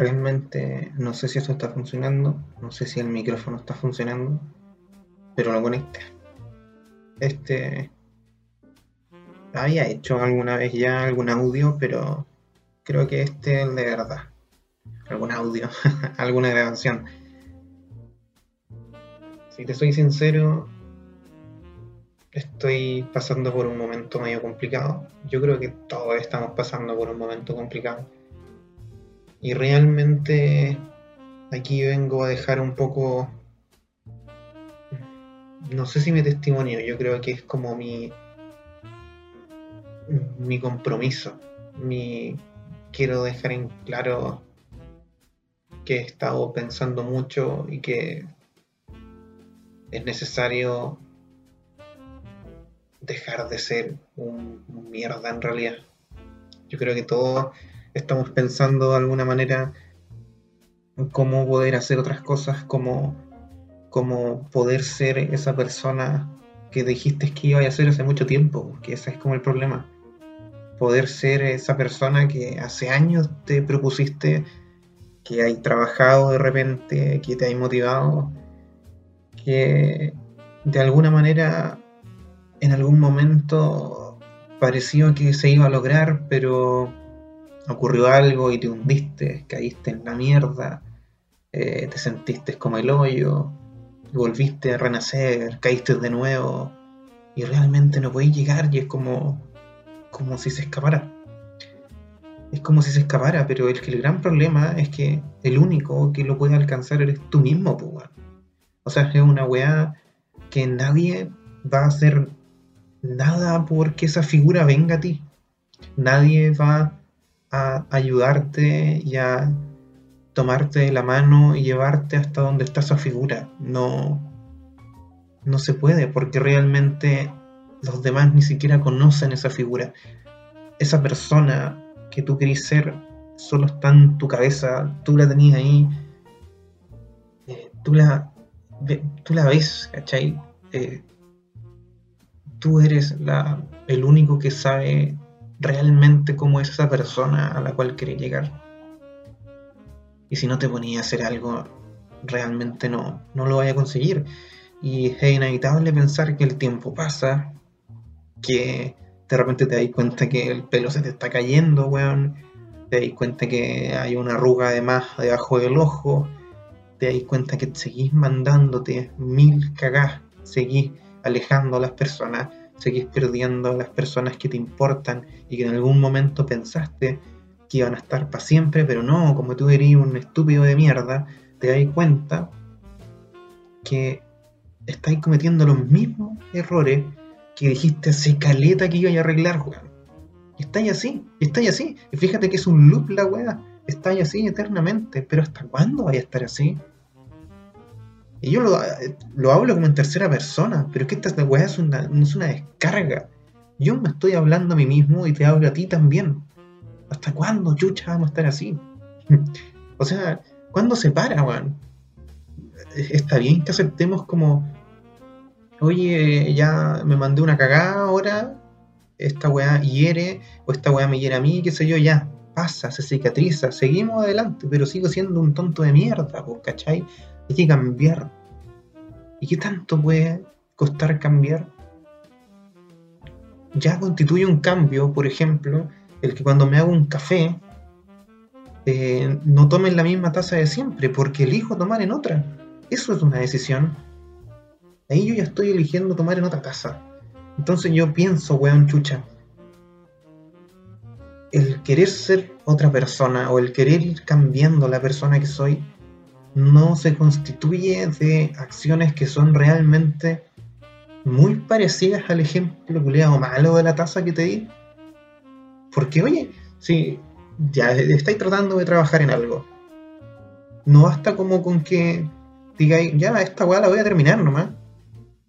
Realmente no sé si eso está funcionando, no sé si el micrófono está funcionando, pero lo conecté. Este había hecho alguna vez ya algún audio, pero creo que este es el de verdad. Algún audio, alguna grabación. Si te soy sincero, estoy pasando por un momento medio complicado. Yo creo que todos estamos pasando por un momento complicado. Y realmente aquí vengo a dejar un poco, no sé si mi testimonio, yo creo que es como mi, mi compromiso. Mi, quiero dejar en claro que he estado pensando mucho y que es necesario dejar de ser un, mierda en realidad. Yo creo que todos estamos pensando de alguna manera en cómo poder hacer otras cosas, cómo, poder ser esa persona que dijiste que iba a ser hace mucho tiempo, que ese es como el problema. Poder ser esa persona que hace años te propusiste, que hay trabajado de repente, que te hay motivado, que de alguna manera en algún momento pareció que se iba a lograr, pero ocurrió algo y te hundiste, caíste en la mierda, eh, te sentiste como el hoyo, volviste a renacer, caíste de nuevo y realmente no podéis llegar y es como, como si se escapara. Es como si se escapara, pero el, el gran problema es que el único que lo puede alcanzar eres tú mismo, pues, O sea, es una weá que nadie va a hacer nada porque esa figura venga a ti. Nadie va a ayudarte y a tomarte la mano y llevarte hasta donde está esa figura. No, no se puede porque realmente los demás ni siquiera conocen esa figura. Esa persona que tú querís ser solo está en tu cabeza, tú la tenías ahí, eh, tú, la, tú la ves, ¿cachai? Eh, tú eres la, el único que sabe realmente cómo es esa persona a la cual quiere llegar. Y si no te ponía a hacer algo, realmente no, no lo vaya a conseguir. Y es inevitable pensar que el tiempo pasa, que de repente te das cuenta que el pelo se te está cayendo, weón. Te das cuenta que hay una arruga de más debajo del ojo. Te das cuenta que seguís mandándote mil cagás. Seguís alejando a las personas, seguís perdiendo a las personas que te importan y que en algún momento pensaste que iban a estar para siempre, pero no, como tú eres un estúpido de mierda, te das cuenta que estáis cometiendo los mismos errores que dijiste hace caleta que iba a arreglar, weón. Estáis así, estáis así. Y fíjate que es un loop la weá. Estáis así eternamente. Pero ¿hasta cuándo vais a estar así? Y yo lo, hablo como en tercera persona, pero es que esta weá es una, es una descarga. Yo me estoy hablando a mí mismo y te hablo a ti también. ¿Hasta cuándo, chucha, vamos a estar así? o sea, ¿cuándo se para, weón? Está bien que aceptemos como, oye, ya me mandé una cagada ahora, esta weá hiere, o esta weá me hiere a mí, qué sé yo, ya, pasa, se cicatriza, seguimos adelante, pero sigo siendo un tonto de mierda, ¿cachai? Hay que cambiar. ¿Y qué tanto puede costar cambiar? Ya constituye un cambio, por ejemplo, el que cuando me hago un café eh, no tome en la misma taza de siempre, porque elijo tomar en otra. Eso es una decisión. Ahí yo ya estoy eligiendo tomar en otra taza. Entonces yo pienso, weón chucha, el querer ser otra persona o el querer ir cambiando la persona que soy no se constituye de acciones que son realmente muy parecidas al ejemplo o malo de la taza que te di. Porque, oye, si ya estáis tratando de trabajar en algo, no basta como con que digáis, ya, esta weá la voy a terminar nomás.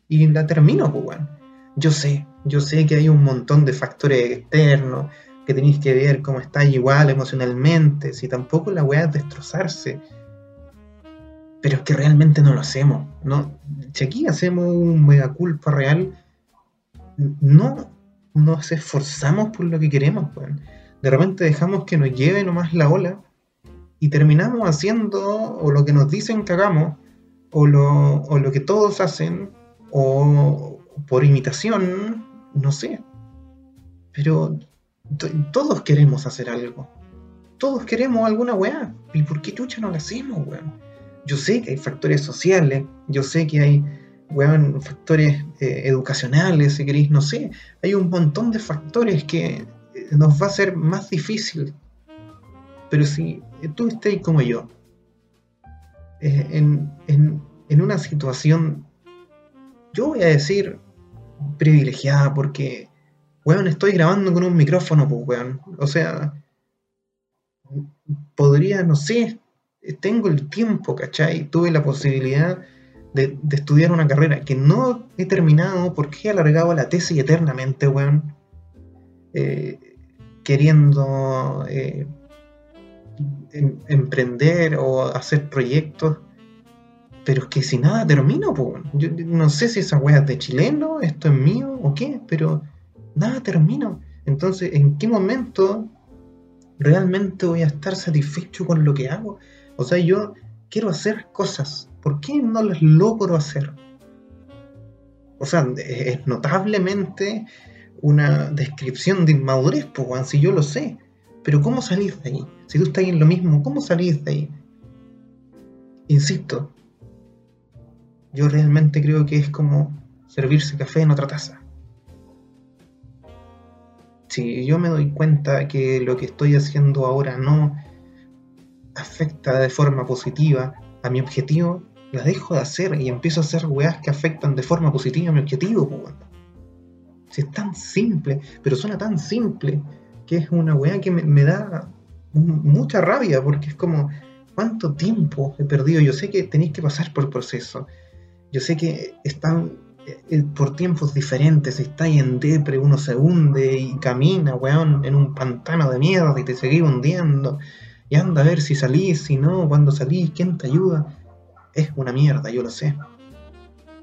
Y la termino, pues, bueno. Yo sé, yo sé que hay un montón de factores externos, que tenéis que ver cómo estáis igual emocionalmente, si tampoco la weá es destrozarse pero es que realmente no lo hacemos. ¿no? Si aquí hacemos un mega culpa real, no nos esforzamos por lo que queremos. Pues. De repente dejamos que nos lleve nomás la ola y terminamos haciendo o lo que nos dicen que hagamos, o lo, o lo que todos hacen, o por imitación, no sé. Pero todos queremos hacer algo. Todos queremos alguna weá. ¿Y por qué chucha no la hacemos, weón? Yo sé que hay factores sociales, yo sé que hay, factores eh, educacionales, si queréis, no sé. Hay un montón de factores que eh, nos va a ser más difícil. Pero si tú estás como yo, eh, en, en, en una situación, yo voy a decir privilegiada porque, weón, estoy grabando con un micrófono, pues, weón. O sea, podría, no sé, tengo el tiempo, ¿cachai? Tuve la posibilidad de, estudiar una carrera que no he terminado porque he alargado la tesis eternamente, weón. Eh, queriendo eh, em, emprender o hacer proyectos. Pero es que si nada termino, pues, yo no sé si esa weá es de chileno, esto es mío o qué, pero nada termino. Entonces, ¿en qué momento realmente voy a estar satisfecho con lo que hago? O sea, yo quiero hacer cosas. ¿Por qué no las logro hacer? O sea, es notablemente una descripción de inmadurez, pues, si yo lo sé. Pero ¿cómo salís de ahí? Si tú estás en lo mismo, ¿cómo salís de ahí? Insisto, yo realmente creo que es como servirse café en otra taza. Si yo me doy cuenta que lo que estoy haciendo ahora no afecta de forma positiva a mi objetivo, la dejo de hacer y empiezo a hacer weas que afectan de forma positiva a mi objetivo. Si es tan simple, pero suena tan simple que es una wea que me, me da mucha rabia porque es como, ¿cuánto tiempo he perdido? Yo sé que tenéis que pasar por proceso, yo sé que están eh, por tiempos diferentes, estáis en depre, uno se hunde y camina, weón, en un pantano de mierda y te seguís hundiendo. Y anda a ver si salís, si no, cuando salís, quién te ayuda. Es una mierda, yo lo sé.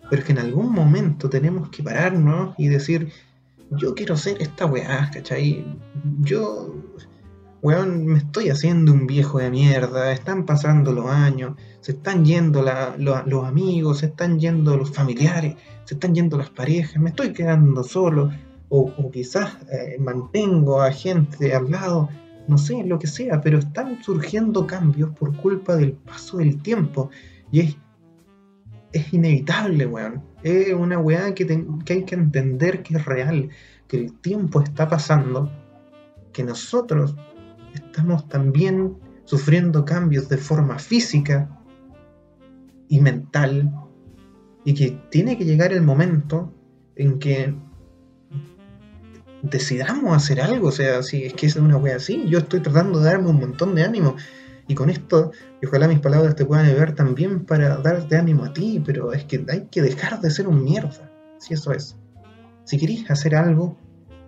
Pero es que en algún momento tenemos que pararnos y decir, yo quiero ser esta weá, ¿cachai? Yo weón, me estoy haciendo un viejo de mierda, están pasando los años, se están yendo los amigos, se están yendo los familiares, se están yendo las parejas, me estoy quedando solo, o, quizás eh, mantengo a gente al lado, no sé, lo que sea, pero están surgiendo cambios por culpa del paso del tiempo, y es, es inevitable, weón. Es una weá que, que hay que entender que es real, que el tiempo está pasando, que nosotros estamos también sufriendo cambios de forma física y mental y que tiene que llegar el momento en que decidamos hacer algo, o sea, si es que es una wea así, yo estoy tratando de darme un montón de ánimo y con esto, y ojalá mis palabras te puedan ayudar también para darte ánimo a ti, pero es que hay que dejar de ser un mierda, si eso es. Si querés hacer algo,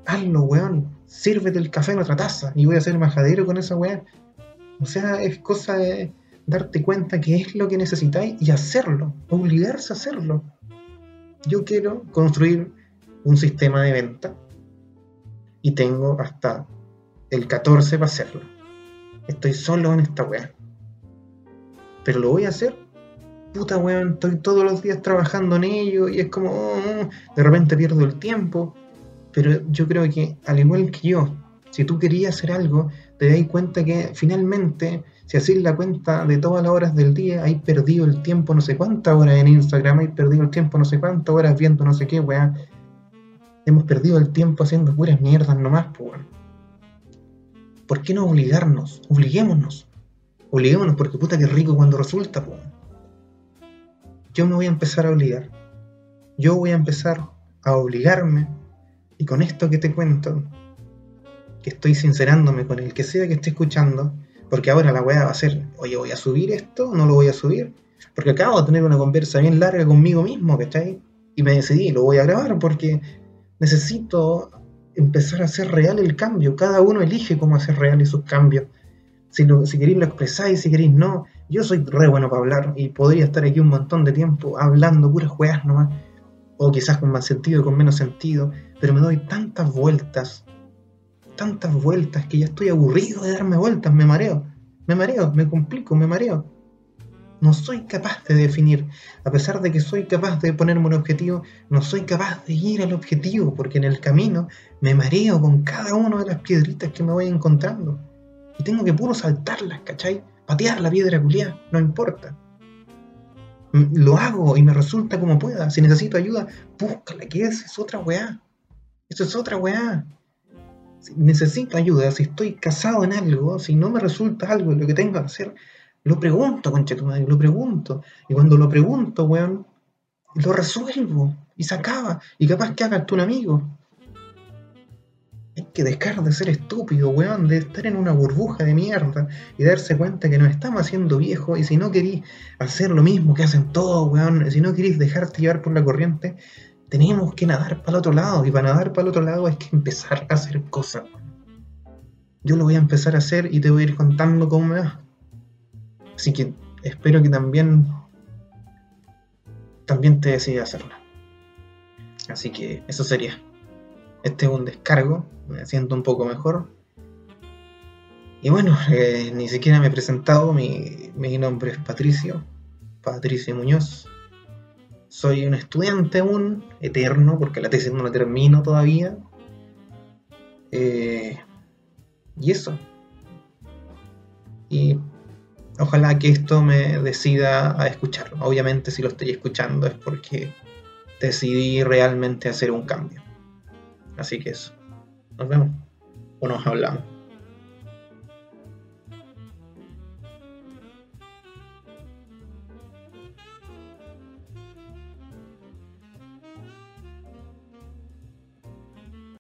hazlo, weón. Sírvete el café en otra taza y voy a ser majadero con esa weá. O sea, es cosa de darte cuenta que es lo que necesitáis y hacerlo, obligarse a hacerlo. Yo quiero construir un sistema de venta y tengo hasta el 14 para hacerlo. Estoy solo en esta weá. Pero lo voy a hacer. Puta weón, estoy todos los días trabajando en ello y es como, oh, de repente pierdo el tiempo pero yo creo que, al igual que yo, si tú querías hacer algo, te das cuenta que finalmente, si haces la cuenta de todas las horas del día, hay perdido el tiempo no sé cuántas horas en Instagram, hay perdido el tiempo no sé cuántas horas viendo no sé qué, weá. Hemos perdido el tiempo haciendo puras mierdas nomás, pues, ¿Por qué no obligarnos? Obliguémonos. Obliguémonos porque puta que rico cuando resulta, pues. Yo me voy a empezar a obligar. Yo voy a empezar a obligarme y con esto que te cuento, que estoy sincerándome con el que sea que esté escuchando, porque ahora la weá va a ser, oye, ¿voy a subir esto? ¿No lo voy a subir? Porque acabo de tener una conversa bien larga conmigo mismo, ¿cachai? Y me decidí, lo voy a grabar porque necesito empezar a hacer real el cambio. Cada uno elige cómo hacer real esos cambios. Si, lo, si queréis lo expresáis, si queréis no. Yo soy re bueno para hablar y podría estar aquí un montón de tiempo hablando puras weas nomás. O quizás con más sentido, con menos sentido pero me doy tantas vueltas, tantas vueltas que ya estoy aburrido de darme vueltas, me mareo. me mareo, me complico, me mareo. No soy capaz de definir, a pesar de que soy capaz de ponerme un objetivo, no soy capaz de ir al objetivo, porque en el camino me mareo con cada una de las piedritas que me voy encontrando. Y tengo que puro saltarlas, ¿cachai? Patear la piedra culiada, no importa. Lo hago y me resulta como pueda. Si necesito ayuda, búscala, que esa es otra weá. Eso es otra weá. Si necesito ayuda, si estoy casado en algo, si no me resulta algo lo que tengo que hacer, lo pregunto, concha tu madre, lo pregunto. Y cuando lo pregunto, weón, lo resuelvo y se acaba. Y capaz que hagas tú un amigo. Hay que dejar de ser estúpido, weón, de estar en una burbuja de mierda y darse cuenta que nos estamos haciendo viejos y si no querís hacer lo mismo que hacen todos, weón, si no querís dejarte llevar por la corriente, tenemos que nadar para el otro lado y para nadar para el otro lado hay que empezar a hacer cosas. Yo lo voy a empezar a hacer y te voy a ir contando cómo me va. Así que espero que también, también te decidas hacerlo. Así que eso sería. Este es un descargo, me siento un poco mejor. Y bueno, eh, ni siquiera me he presentado, mi, mi, nombre es Patricio, Patricio Muñoz. Soy un estudiante aún, eterno, porque la tesis no la termino todavía. Eh, y eso. Y ojalá que esto me decida a escucharlo. Obviamente si lo estoy escuchando es porque decidí realmente hacer un cambio. Así que eso. Nos vemos o nos hablamos.